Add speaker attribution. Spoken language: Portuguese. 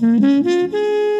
Speaker 1: Thank